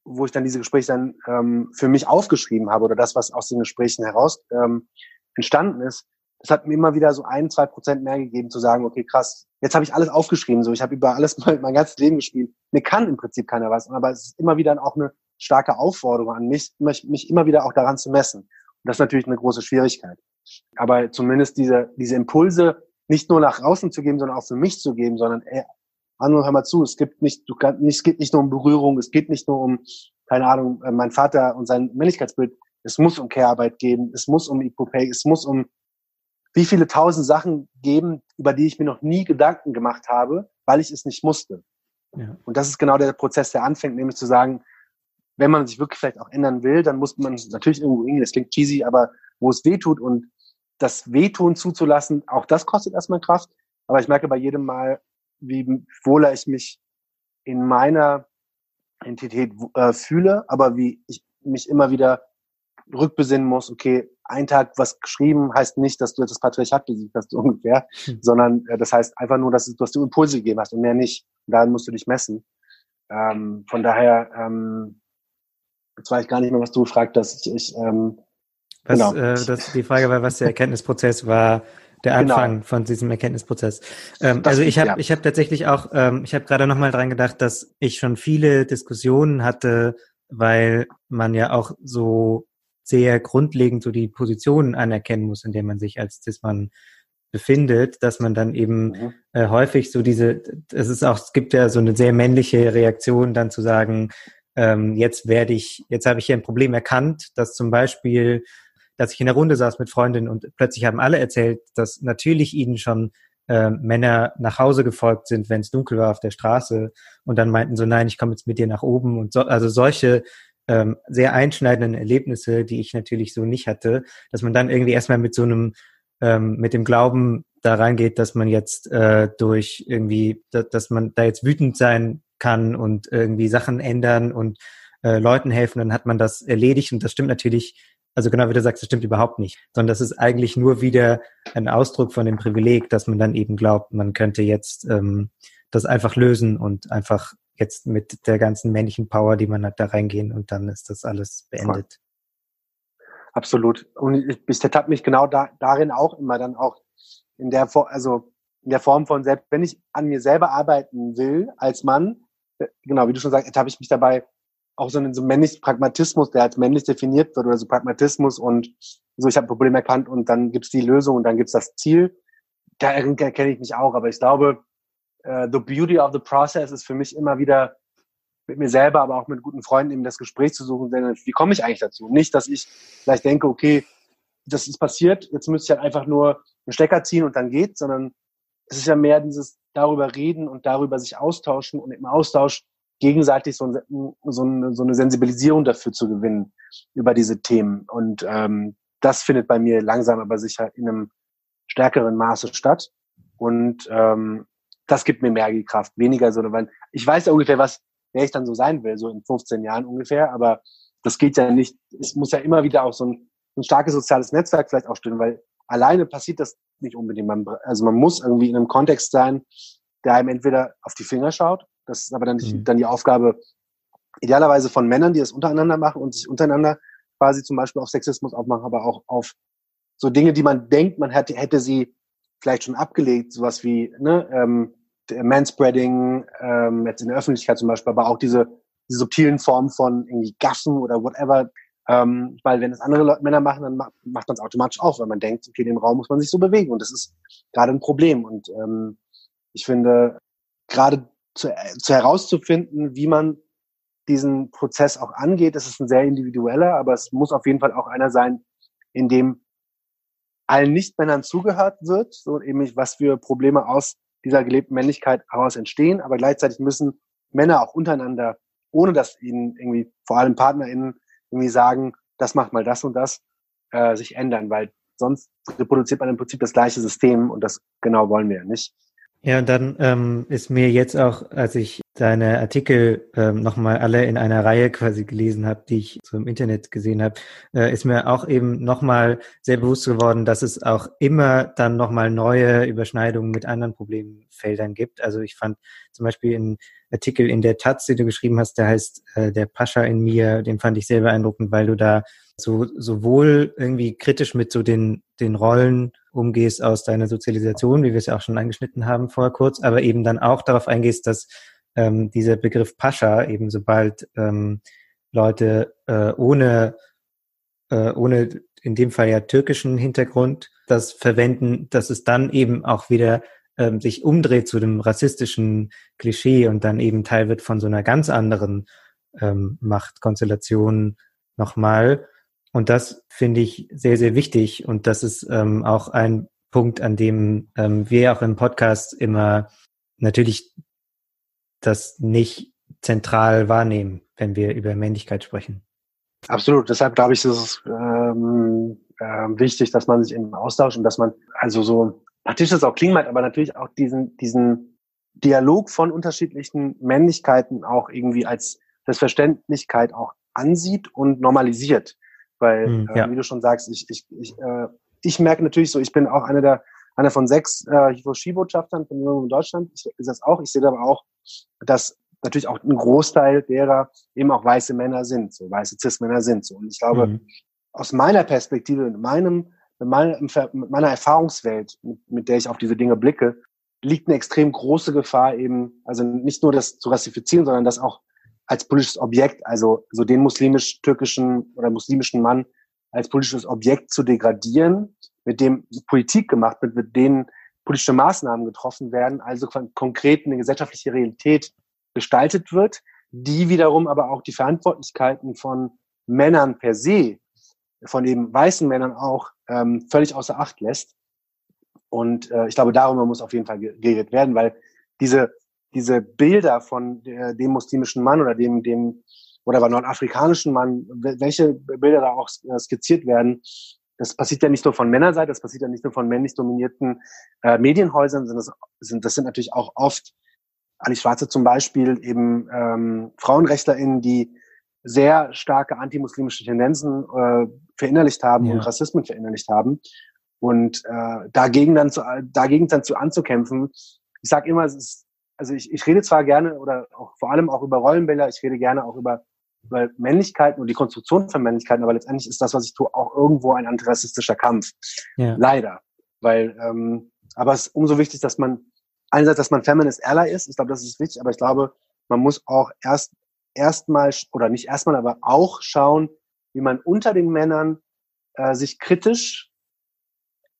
wo ich dann diese Gespräche dann ähm, für mich aufgeschrieben habe oder das, was aus den Gesprächen heraus ähm, entstanden ist, das hat mir immer wieder so ein, zwei Prozent mehr gegeben, zu sagen, okay, krass, jetzt habe ich alles aufgeschrieben, so ich habe über alles mein, mein ganzes Leben gespielt. Mir kann im Prinzip keiner was, aber es ist immer wieder auch eine starke Aufforderung an mich, mich immer wieder auch daran zu messen. Das ist natürlich eine große Schwierigkeit. Aber zumindest diese, diese Impulse nicht nur nach außen zu geben, sondern auch für mich zu geben, sondern ey, Hanno, hör mal zu, es gibt nicht, du kannst, es geht nicht nur um Berührung, es geht nicht nur um, keine Ahnung, äh, mein Vater und sein Männlichkeitsbild, es muss um Care-Arbeit gehen, es muss um Equal es muss um wie viele tausend Sachen geben, über die ich mir noch nie Gedanken gemacht habe, weil ich es nicht musste. Ja. Und das ist genau der Prozess, der anfängt, nämlich zu sagen, wenn man sich wirklich vielleicht auch ändern will, dann muss man natürlich irgendwo hingehen, das klingt cheesy, aber wo es weh tut und das Wehtun zuzulassen, auch das kostet erstmal Kraft. Aber ich merke bei jedem Mal, wie wohler ich mich in meiner Entität äh, fühle, aber wie ich mich immer wieder rückbesinnen muss, okay, ein Tag was geschrieben heißt nicht, dass du jetzt das Patriarchat besiegt hast, ungefähr, hm. sondern äh, das heißt einfach nur, dass du, dass du Impulse gegeben hast und mehr nicht. Und daran musst du dich messen. Ähm, von daher, ähm, jetzt weiß ich gar nicht mehr, was du gefragt hast. Ich, ich ähm, was, genau. äh, das, die Frage war, was der Erkenntnisprozess war, der genau. Anfang genau. von diesem Erkenntnisprozess. Ähm, also ich habe ja. ich habe tatsächlich auch, ähm, ich habe gerade nochmal dran gedacht, dass ich schon viele Diskussionen hatte, weil man ja auch so sehr grundlegend so die Positionen anerkennen muss, in der man sich als Cis-Mann befindet, dass man dann eben mhm. äh, häufig so diese, es ist auch, es gibt ja so eine sehr männliche Reaktion, dann zu sagen, ähm, jetzt werde ich, jetzt habe ich hier ein Problem erkannt, dass zum Beispiel, dass ich in der Runde saß mit Freundinnen und plötzlich haben alle erzählt, dass natürlich ihnen schon äh, Männer nach Hause gefolgt sind, wenn es dunkel war auf der Straße. Und dann meinten so, nein, ich komme jetzt mit dir nach oben. Und so, also solche ähm, sehr einschneidenden Erlebnisse, die ich natürlich so nicht hatte, dass man dann irgendwie erstmal mit so einem, ähm, mit dem Glauben da reingeht, dass man jetzt äh, durch irgendwie, dass, dass man da jetzt wütend sein kann und irgendwie Sachen ändern und äh, Leuten helfen, dann hat man das erledigt und das stimmt natürlich, also genau wie du sagst, das stimmt überhaupt nicht, sondern das ist eigentlich nur wieder ein Ausdruck von dem Privileg, dass man dann eben glaubt, man könnte jetzt ähm, das einfach lösen und einfach jetzt mit der ganzen männlichen Power, die man hat, da reingehen und dann ist das alles beendet. Absolut. Und ich, ich ertappe mich genau da, darin auch immer dann auch in der, also in der Form von selbst, wenn ich an mir selber arbeiten will als Mann, genau, wie du schon sagst, ertappe ich mich dabei auch so einen so männlichen Pragmatismus, der als männlich definiert wird oder so Pragmatismus und so, ich habe ein Problem erkannt und dann gibt's die Lösung und dann gibt's das Ziel. Da erkenne ich mich auch, aber ich glaube, uh, the beauty of the process ist für mich immer wieder mit mir selber, aber auch mit guten Freunden eben das Gespräch zu suchen, denn wie komme ich eigentlich dazu? Nicht, dass ich vielleicht denke, okay, das ist passiert, jetzt müsste ich halt einfach nur einen Stecker ziehen und dann geht, sondern es ist ja mehr dieses darüber reden und darüber sich austauschen und im Austausch gegenseitig so, ein, so, eine, so eine Sensibilisierung dafür zu gewinnen über diese Themen. Und ähm, das findet bei mir langsam aber sicher in einem stärkeren Maße statt. Und ähm, das gibt mir mehr Kraft, weniger so eine, ich weiß ja ungefähr, was, wer ich dann so sein will, so in 15 Jahren ungefähr, aber das geht ja nicht, es muss ja immer wieder auch so ein, ein starkes soziales Netzwerk vielleicht auch stehen, weil alleine passiert das nicht unbedingt. Man, also man muss irgendwie in einem Kontext sein, der einem entweder auf die Finger schaut, das ist aber dann, mhm. dann die Aufgabe idealerweise von Männern, die es untereinander machen und sich untereinander quasi zum Beispiel auf Sexismus aufmachen, aber auch auf so Dinge, die man denkt, man hätte, hätte sie vielleicht schon abgelegt, sowas wie ne, ähm, Manspreading, ähm, jetzt in der Öffentlichkeit zum Beispiel, aber auch diese, diese subtilen Formen von irgendwie Gaffen oder whatever. Ähm, weil wenn es andere Leute, Männer machen, dann macht, macht man es automatisch auch, weil man denkt, okay, in dem Raum muss man sich so bewegen und das ist gerade ein Problem. Und ähm, ich finde, gerade zu, zu herauszufinden, wie man diesen Prozess auch angeht, das ist ein sehr individueller, aber es muss auf jeden Fall auch einer sein, in dem allen Nicht-Männern zugehört wird, so eben was für Probleme aus dieser gelebten Männlichkeit heraus entstehen, aber gleichzeitig müssen Männer auch untereinander, ohne dass ihnen irgendwie vor allem PartnerInnen irgendwie sagen, das macht mal das und das, äh, sich ändern, weil sonst reproduziert man im Prinzip das gleiche System und das genau wollen wir ja nicht. Ja, und dann ähm, ist mir jetzt auch, als ich deine Artikel ähm, nochmal alle in einer Reihe quasi gelesen habe, die ich so im Internet gesehen habe, äh, ist mir auch eben nochmal sehr bewusst geworden, dass es auch immer dann nochmal neue Überschneidungen mit anderen Problemfeldern gibt. Also ich fand zum Beispiel einen Artikel in der Taz, den du geschrieben hast, der heißt äh, Der Pascha in mir, den fand ich sehr beeindruckend, weil du da so sowohl irgendwie kritisch mit so den, den Rollen umgehst aus deiner Sozialisation, wie wir es ja auch schon angeschnitten haben vorher kurz, aber eben dann auch darauf eingehst, dass ähm, dieser Begriff Pascha eben sobald ähm, Leute äh, ohne, äh, ohne in dem Fall ja türkischen Hintergrund das verwenden, dass es dann eben auch wieder ähm, sich umdreht zu dem rassistischen Klischee und dann eben Teil wird von so einer ganz anderen ähm, Machtkonstellation nochmal. Und das finde ich sehr, sehr wichtig. Und das ist ähm, auch ein Punkt, an dem ähm, wir auch im Podcast immer natürlich das nicht zentral wahrnehmen, wenn wir über Männlichkeit sprechen. Absolut. Deshalb glaube ich, ist es ähm, äh, wichtig, dass man sich eben austauscht und dass man also so natürlich das auch klingen mag, aber natürlich auch diesen diesen Dialog von unterschiedlichen Männlichkeiten auch irgendwie als Selbstverständlichkeit auch ansieht und normalisiert. Weil, hm, ja. äh, wie du schon sagst, ich, ich, ich, äh, ich merke natürlich so, ich bin auch einer der, einer von sechs äh, Hiroshi-Botschaftern von in Deutschland. Ich sehe das auch. Ich sehe aber auch, dass natürlich auch ein Großteil derer eben auch weiße Männer sind, so weiße Cis-Männer sind. So. Und ich glaube, mhm. aus meiner Perspektive, in meinem, in meiner, in meiner Erfahrungswelt, mit, mit der ich auf diese Dinge blicke, liegt eine extrem große Gefahr eben, also nicht nur das zu rassifizieren, sondern das auch als politisches Objekt, also so den muslimisch-türkischen oder muslimischen Mann als politisches Objekt zu degradieren, mit dem Politik gemacht wird, mit denen politische Maßnahmen getroffen werden, also konkret eine gesellschaftliche Realität gestaltet wird, die wiederum aber auch die Verantwortlichkeiten von Männern per se, von eben weißen Männern auch, ähm, völlig außer Acht lässt. Und äh, ich glaube, darüber muss auf jeden Fall geredet werden, weil diese diese Bilder von der, dem muslimischen Mann oder dem, dem oder bei nordafrikanischen Mann, welche Bilder da auch skizziert werden, das passiert ja nicht nur von Männerseite, das passiert ja nicht nur von männlich dominierten äh, Medienhäusern, sondern das sind, das sind natürlich auch oft Ali Schwarze zum Beispiel eben ähm, FrauenrechtlerInnen, die sehr starke antimuslimische Tendenzen äh, verinnerlicht haben ja. und Rassismen verinnerlicht haben. Und äh, dagegen dann zu, dagegen dann zu anzukämpfen, ich sage immer, es ist also ich, ich rede zwar gerne oder auch vor allem auch über Rollenbilder, ich rede gerne auch über, über Männlichkeiten und die Konstruktion von Männlichkeiten, aber letztendlich ist das, was ich tue, auch irgendwo ein antirassistischer Kampf. Ja. Leider. Weil, ähm, aber es ist umso wichtig, dass man einerseits, dass man Feminist Ally ist, ich glaube, das ist wichtig, aber ich glaube, man muss auch erst erstmal oder nicht erstmal, aber auch schauen, wie man unter den Männern äh, sich kritisch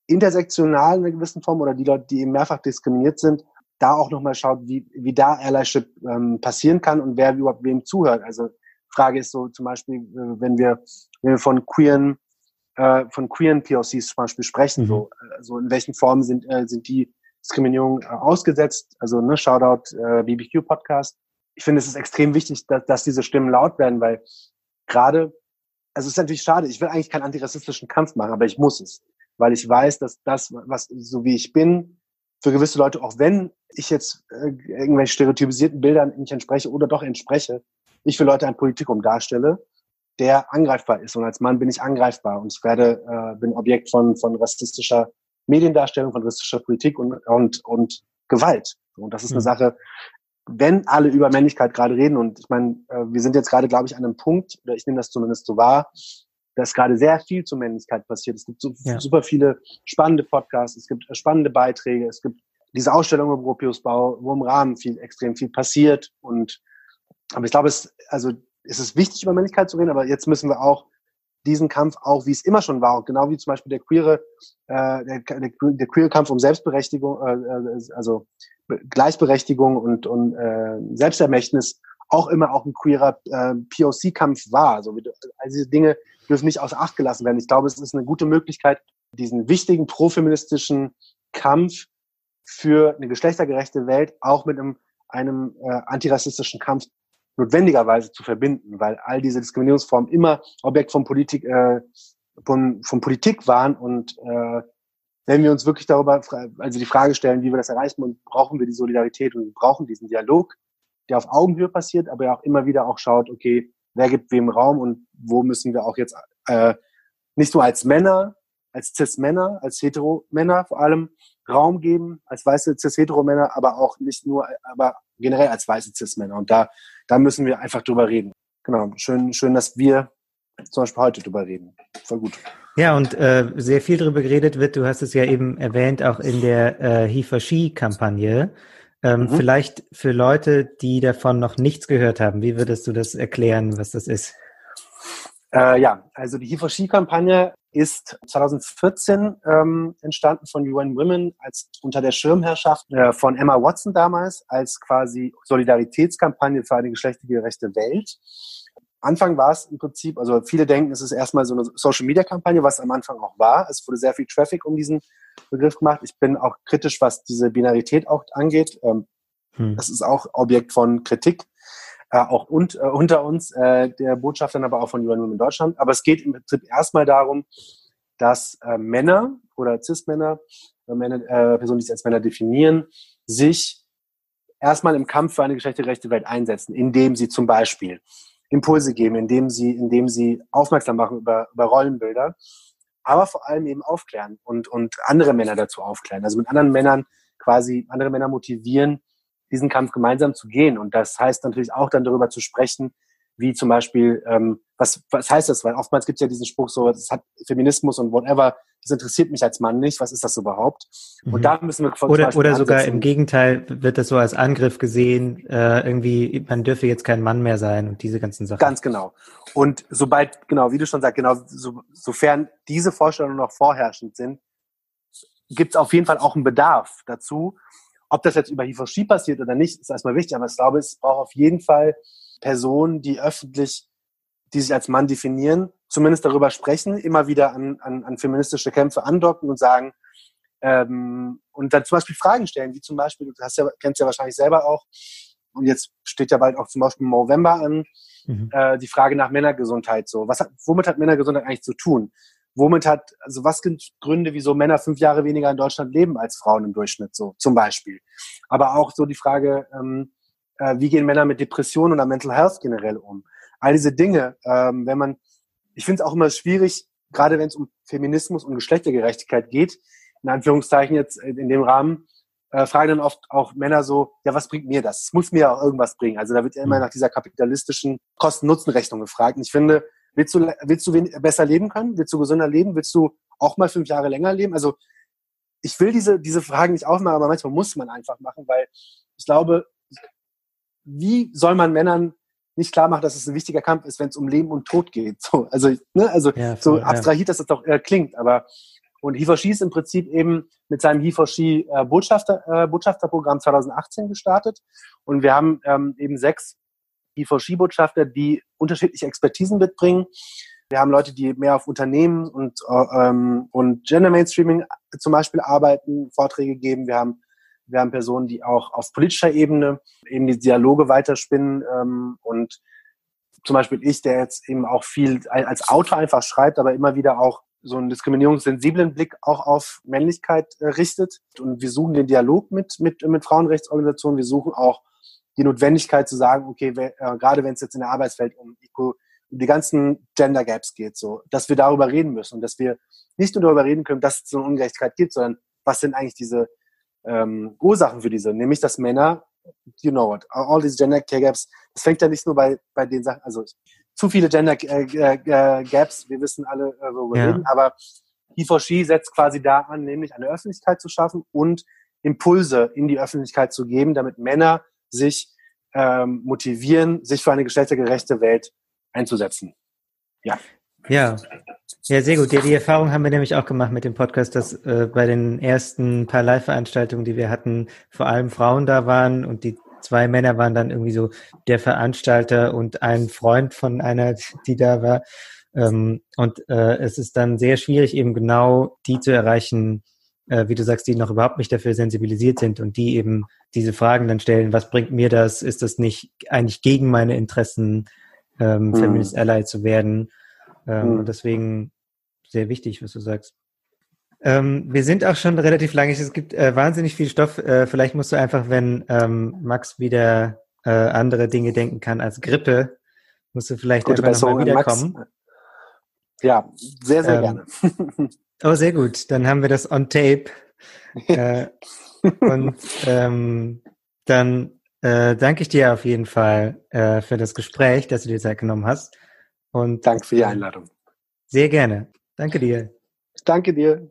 intersektional in einer gewissen Form oder die Leute, die eben mehrfach diskriminiert sind, da auch nochmal schaut, wie, wie da Allyship ähm, passieren kann und wer überhaupt wem zuhört. Also Frage ist so zum Beispiel, äh, wenn wir, wenn wir von queeren, äh, von queeren POCs zum Beispiel sprechen, mhm. so, also in welchen Formen sind, äh, sind die Diskriminierung äh, ausgesetzt? Also ne, Shoutout äh, BBQ Podcast. Ich finde, es ist extrem wichtig, dass, dass diese Stimmen laut werden, weil gerade, also es ist natürlich schade, ich will eigentlich keinen antirassistischen Kampf machen, aber ich muss es, weil ich weiß, dass das, was so wie ich bin, für gewisse Leute, auch wenn ich jetzt äh, irgendwelche stereotypisierten Bildern nicht entspreche oder doch entspreche, ich für Leute ein Politikum darstelle, der angreifbar ist. Und als Mann bin ich angreifbar und ich werde, äh, bin Objekt von, von rassistischer Mediendarstellung, von rassistischer Politik und, und, und Gewalt. Und das ist eine mhm. Sache, wenn alle über Männlichkeit gerade reden, und ich meine, äh, wir sind jetzt gerade, glaube ich, an einem Punkt, oder ich nehme das zumindest so wahr, dass gerade sehr viel zur Männlichkeit passiert. Es gibt so, ja. super viele spannende Podcasts, es gibt spannende Beiträge, es gibt diese Ausstellung im Gropiusbau, wo im Rahmen viel, extrem viel passiert. Und, aber ich glaube, es, also, es ist wichtig, über Männlichkeit zu reden, aber jetzt müssen wir auch diesen Kampf auch, wie es immer schon war, genau wie zum Beispiel der queere, äh, der, der, der queere Kampf um Selbstberechtigung, äh, äh also Gleichberechtigung und, und äh, Selbstermächtnis auch immer auch ein queerer äh, POC-Kampf war. Also, also diese Dinge dürfen nicht außer Acht gelassen werden. Ich glaube, es ist eine gute Möglichkeit, diesen wichtigen profeministischen Kampf für eine geschlechtergerechte Welt auch mit einem, einem äh, antirassistischen Kampf notwendigerweise zu verbinden, weil all diese Diskriminierungsformen immer Objekt von Politik, äh, von, von Politik waren und äh, wenn wir uns wirklich darüber, also die Frage stellen, wie wir das erreichen und brauchen wir die Solidarität und brauchen diesen Dialog, der auf Augenhöhe passiert, aber ja auch immer wieder auch schaut, okay, wer gibt wem Raum und wo müssen wir auch jetzt äh, nicht nur als Männer, als Cis-Männer, als Hetero-Männer vor allem Raum geben, als weiße Cis-Hetero-Männer, aber auch nicht nur, aber generell als weiße Cis-Männer. Und da, da müssen wir einfach drüber reden. Genau, schön, schön, dass wir zum Beispiel heute drüber reden. Voll gut. Ja, und äh, sehr viel darüber geredet wird, du hast es ja eben erwähnt, auch in der äh, He for She-Kampagne. Ähm, mhm. Vielleicht für Leute, die davon noch nichts gehört haben, wie würdest du das erklären, was das ist? Äh, ja, also die He for She-Kampagne ist 2014 ähm, entstanden von UN Women als unter der Schirmherrschaft äh, von Emma Watson damals als quasi Solidaritätskampagne für eine geschlechtergerechte Welt. Anfang war es im Prinzip, also viele denken, es ist erstmal so eine Social Media Kampagne, was am Anfang auch war. Es wurde sehr viel Traffic um diesen Begriff gemacht. Ich bin auch kritisch, was diese Binarität auch angeht. Ähm, hm. Das ist auch Objekt von Kritik, äh, auch und, äh, unter uns, äh, der Botschaftern, aber auch von Women in Deutschland. Aber es geht im Prinzip erstmal darum, dass äh, Männer oder Cis-Männer, äh, Männer, äh, Personen, die sich als Männer definieren, sich erstmal im Kampf für eine geschlechtergerechte Welt einsetzen, indem sie zum Beispiel Impulse geben, indem sie, indem sie aufmerksam machen über, über Rollenbilder, aber vor allem eben aufklären und, und andere Männer dazu aufklären. Also mit anderen Männern quasi andere Männer motivieren, diesen Kampf gemeinsam zu gehen. Und das heißt natürlich auch dann darüber zu sprechen, wie zum Beispiel, ähm, was, was heißt das? Weil oftmals gibt es ja diesen Spruch so, es hat Feminismus und whatever, das interessiert mich als Mann nicht, was ist das überhaupt? Und mhm. da müssen wir Oder, oder sogar im Gegenteil wird das so als Angriff gesehen, äh, irgendwie, man dürfe jetzt kein Mann mehr sein und diese ganzen Sachen. Ganz genau. Und sobald, genau, wie du schon sagst, genau, so, sofern diese Vorstellungen noch vorherrschend sind, gibt es auf jeden Fall auch einen Bedarf dazu. Ob das jetzt über Hifoshi passiert oder nicht, ist erstmal wichtig, aber ich glaube, es braucht auf jeden Fall Personen, die öffentlich, die sich als Mann definieren, zumindest darüber sprechen, immer wieder an, an, an feministische Kämpfe andocken und sagen, ähm, und dann zum Beispiel Fragen stellen, wie zum Beispiel, du hast ja, kennst ja wahrscheinlich selber auch, und jetzt steht ja bald auch zum Beispiel November an, mhm. äh, die Frage nach Männergesundheit. So, was hat, womit hat Männergesundheit eigentlich zu tun? Womit hat, also was sind Gründe, wieso Männer fünf Jahre weniger in Deutschland leben als Frauen im Durchschnitt, so zum Beispiel. Aber auch so die Frage, ähm, äh, wie gehen Männer mit Depressionen oder Mental Health generell um? All diese Dinge, ähm, wenn man, ich finde es auch immer schwierig, gerade wenn es um Feminismus und Geschlechtergerechtigkeit geht, in Anführungszeichen jetzt in dem Rahmen, äh, fragen dann oft auch Männer so, ja, was bringt mir das? Es muss mir auch irgendwas bringen. Also da wird ja immer mhm. nach dieser kapitalistischen Kosten-Nutzen-Rechnung gefragt. Und ich finde, willst du, willst du besser leben können? Willst du gesünder leben? Willst du auch mal fünf Jahre länger leben? Also ich will diese, diese Fragen nicht aufmachen, aber manchmal muss man einfach machen, weil ich glaube, wie soll man Männern nicht klar machen, dass es ein wichtiger Kampf ist, wenn es um Leben und Tod geht? So, also, ne, also ja, voll, so abstrahiert, ja. dass das doch äh, klingt, aber und Hifoshi ist im Prinzip eben mit seinem Hifoshi äh, Botschafter, äh, Botschafterprogramm 2018 gestartet und wir haben ähm, eben sechs Hifoshi Botschafter, die unterschiedliche Expertisen mitbringen. Wir haben Leute, die mehr auf Unternehmen und, äh, ähm, und Gender Mainstreaming zum Beispiel arbeiten, Vorträge geben. Wir haben wir haben Personen, die auch auf politischer Ebene eben die Dialoge weiterspinnen ähm, und zum Beispiel ich, der jetzt eben auch viel als Autor einfach schreibt, aber immer wieder auch so einen diskriminierungssensiblen Blick auch auf Männlichkeit äh, richtet. Und wir suchen den Dialog mit, mit, mit Frauenrechtsorganisationen. Wir suchen auch die Notwendigkeit zu sagen, okay, wer, äh, gerade wenn es jetzt in der Arbeitswelt um, um die ganzen Gender Gaps geht, so, dass wir darüber reden müssen und dass wir nicht nur darüber reden können, dass es so eine Ungerechtigkeit gibt, sondern was sind eigentlich diese ähm, Ursachen für diese, nämlich dass Männer, you know what, all these Gender Care Gaps, das fängt ja nicht nur bei, bei den Sachen, also zu viele Gender äh, äh, Gaps, wir wissen alle, äh, worüber wir ja. reden, aber He4She setzt quasi da an, nämlich eine Öffentlichkeit zu schaffen und Impulse in die Öffentlichkeit zu geben, damit Männer sich ähm, motivieren, sich für eine geschlechtergerechte Welt einzusetzen. Ja. Ja, ja, sehr gut. Ja, die Erfahrung haben wir nämlich auch gemacht mit dem Podcast, dass äh, bei den ersten paar Live-Veranstaltungen, die wir hatten, vor allem Frauen da waren und die zwei Männer waren dann irgendwie so der Veranstalter und ein Freund von einer, die da war. Ähm, und äh, es ist dann sehr schwierig, eben genau die zu erreichen, äh, wie du sagst, die noch überhaupt nicht dafür sensibilisiert sind und die eben diese Fragen dann stellen, was bringt mir das? Ist das nicht eigentlich gegen meine Interessen, ähm, mhm. Feminist Ally zu werden? Ähm, mhm. Und deswegen sehr wichtig, was du sagst. Ähm, wir sind auch schon relativ lange. Es gibt äh, wahnsinnig viel Stoff. Äh, vielleicht musst du einfach, wenn ähm, Max wieder äh, andere Dinge denken kann als Grippe, musst du vielleicht Gute einfach nochmal an Max. wiederkommen. Ja, sehr, sehr Ähm, gerne. Oh, sehr gut. Dann haben wir das on tape. äh, und ähm, dann äh, danke ich dir auf jeden Fall äh, für das Gespräch, dass du dir Zeit genommen hast. Und Danke für die Einladung. sehr gerne. Danke dir. Danke dir.